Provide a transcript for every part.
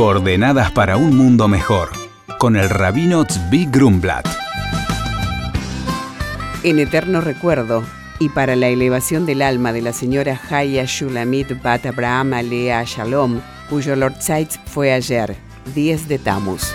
Coordenadas para un mundo mejor, con el rabino Tzvi Grumblat. En eterno recuerdo y para la elevación del alma de la señora Haya Shulamit Bat Abraham Alea Shalom, cuyo Lord Sites fue ayer, 10 de Tammuz.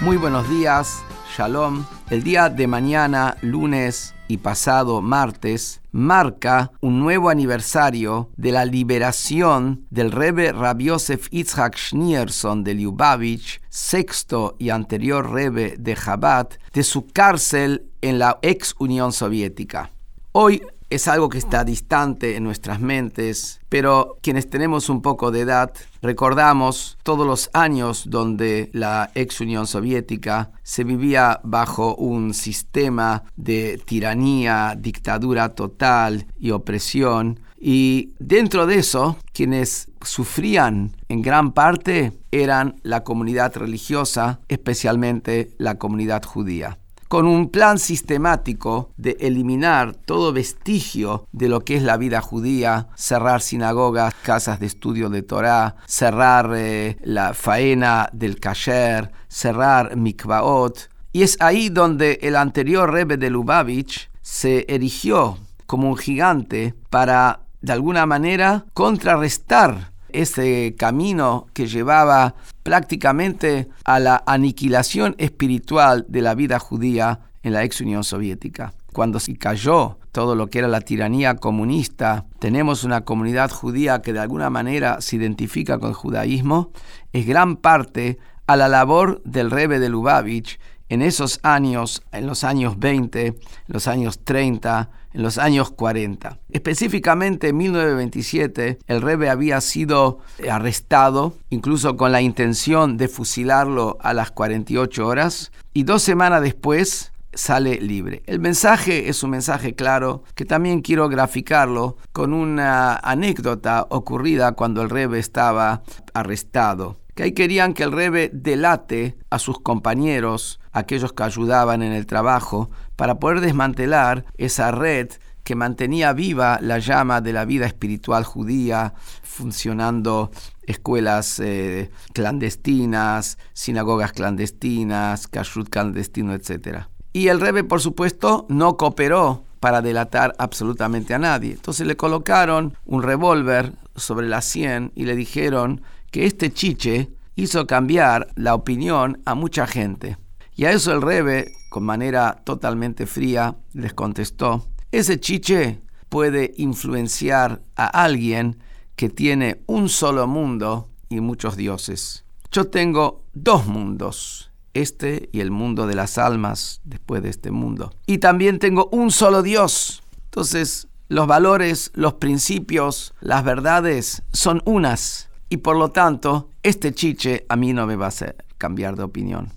Muy buenos días, Shalom. El día de mañana, lunes y pasado martes, marca un nuevo aniversario de la liberación del Rebbe Rabbi Yosef Yitzhak Schneerson de Lubavitch, sexto y anterior Rebbe de Chabad, de su cárcel en la ex Unión Soviética. Hoy es algo que está distante en nuestras mentes, pero quienes tenemos un poco de edad recordamos todos los años donde la ex Unión Soviética se vivía bajo un sistema de tiranía, dictadura total y opresión. Y dentro de eso, quienes sufrían en gran parte eran la comunidad religiosa, especialmente la comunidad judía con un plan sistemático de eliminar todo vestigio de lo que es la vida judía, cerrar sinagogas, casas de estudio de Torah, cerrar eh, la faena del kasher, cerrar mikvaot. Y es ahí donde el anterior Rebbe de Lubavitch se erigió como un gigante para, de alguna manera, contrarrestar ese camino que llevaba prácticamente a la aniquilación espiritual de la vida judía en la ex Unión Soviética. Cuando se cayó todo lo que era la tiranía comunista, tenemos una comunidad judía que de alguna manera se identifica con el judaísmo, es gran parte a la labor del Rebbe de Lubavitch en esos años, en los años 20, en los años 30, en los años 40. Específicamente en 1927, el Rebe había sido arrestado, incluso con la intención de fusilarlo a las 48 horas, y dos semanas después sale libre. El mensaje es un mensaje claro que también quiero graficarlo con una anécdota ocurrida cuando el Rebe estaba arrestado que ahí querían que el Rebe delate a sus compañeros, aquellos que ayudaban en el trabajo, para poder desmantelar esa red que mantenía viva la llama de la vida espiritual judía, funcionando escuelas eh, clandestinas, sinagogas clandestinas, kashrut clandestino, etc. Y el Rebe, por supuesto, no cooperó para delatar absolutamente a nadie. Entonces le colocaron un revólver sobre la sien y le dijeron que este chiche hizo cambiar la opinión a mucha gente. Y a eso el Rebe, con manera totalmente fría, les contestó, ese chiche puede influenciar a alguien que tiene un solo mundo y muchos dioses. Yo tengo dos mundos, este y el mundo de las almas después de este mundo. Y también tengo un solo Dios. Entonces, los valores, los principios, las verdades son unas y por lo tanto, este chiche a mí no me va a hacer cambiar de opinión.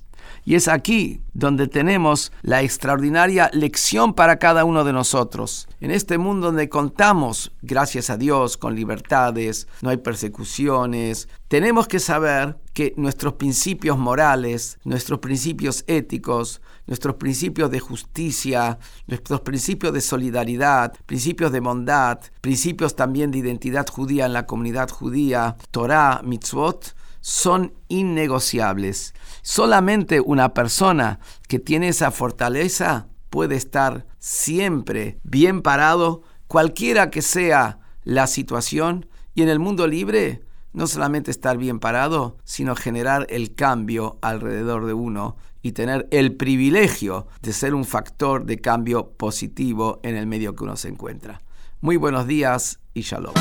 Y es aquí donde tenemos la extraordinaria lección para cada uno de nosotros. En este mundo donde contamos, gracias a Dios, con libertades, no hay persecuciones, tenemos que saber que nuestros principios morales, nuestros principios éticos, nuestros principios de justicia, nuestros principios de solidaridad, principios de bondad, principios también de identidad judía en la comunidad judía, Torah, mitzvot, son innegociables. Solamente una persona que tiene esa fortaleza puede estar siempre bien parado, cualquiera que sea la situación, y en el mundo libre no solamente estar bien parado, sino generar el cambio alrededor de uno y tener el privilegio de ser un factor de cambio positivo en el medio que uno se encuentra. Muy buenos días y shalom.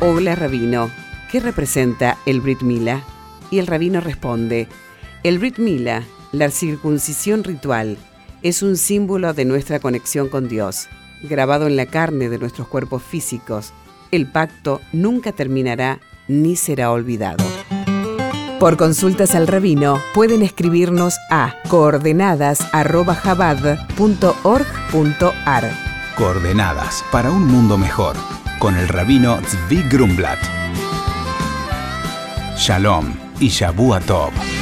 Hola Rabino. ¿Qué representa el Brit Mila? Y el rabino responde, el Brit Mila, la circuncisión ritual, es un símbolo de nuestra conexión con Dios, grabado en la carne de nuestros cuerpos físicos. El pacto nunca terminará ni será olvidado. Por consultas al rabino pueden escribirnos a coordenadas.jabad.org.ar. Coordenadas para un mundo mejor con el rabino Zvi Grumblat. Shalom y Shabu Tov.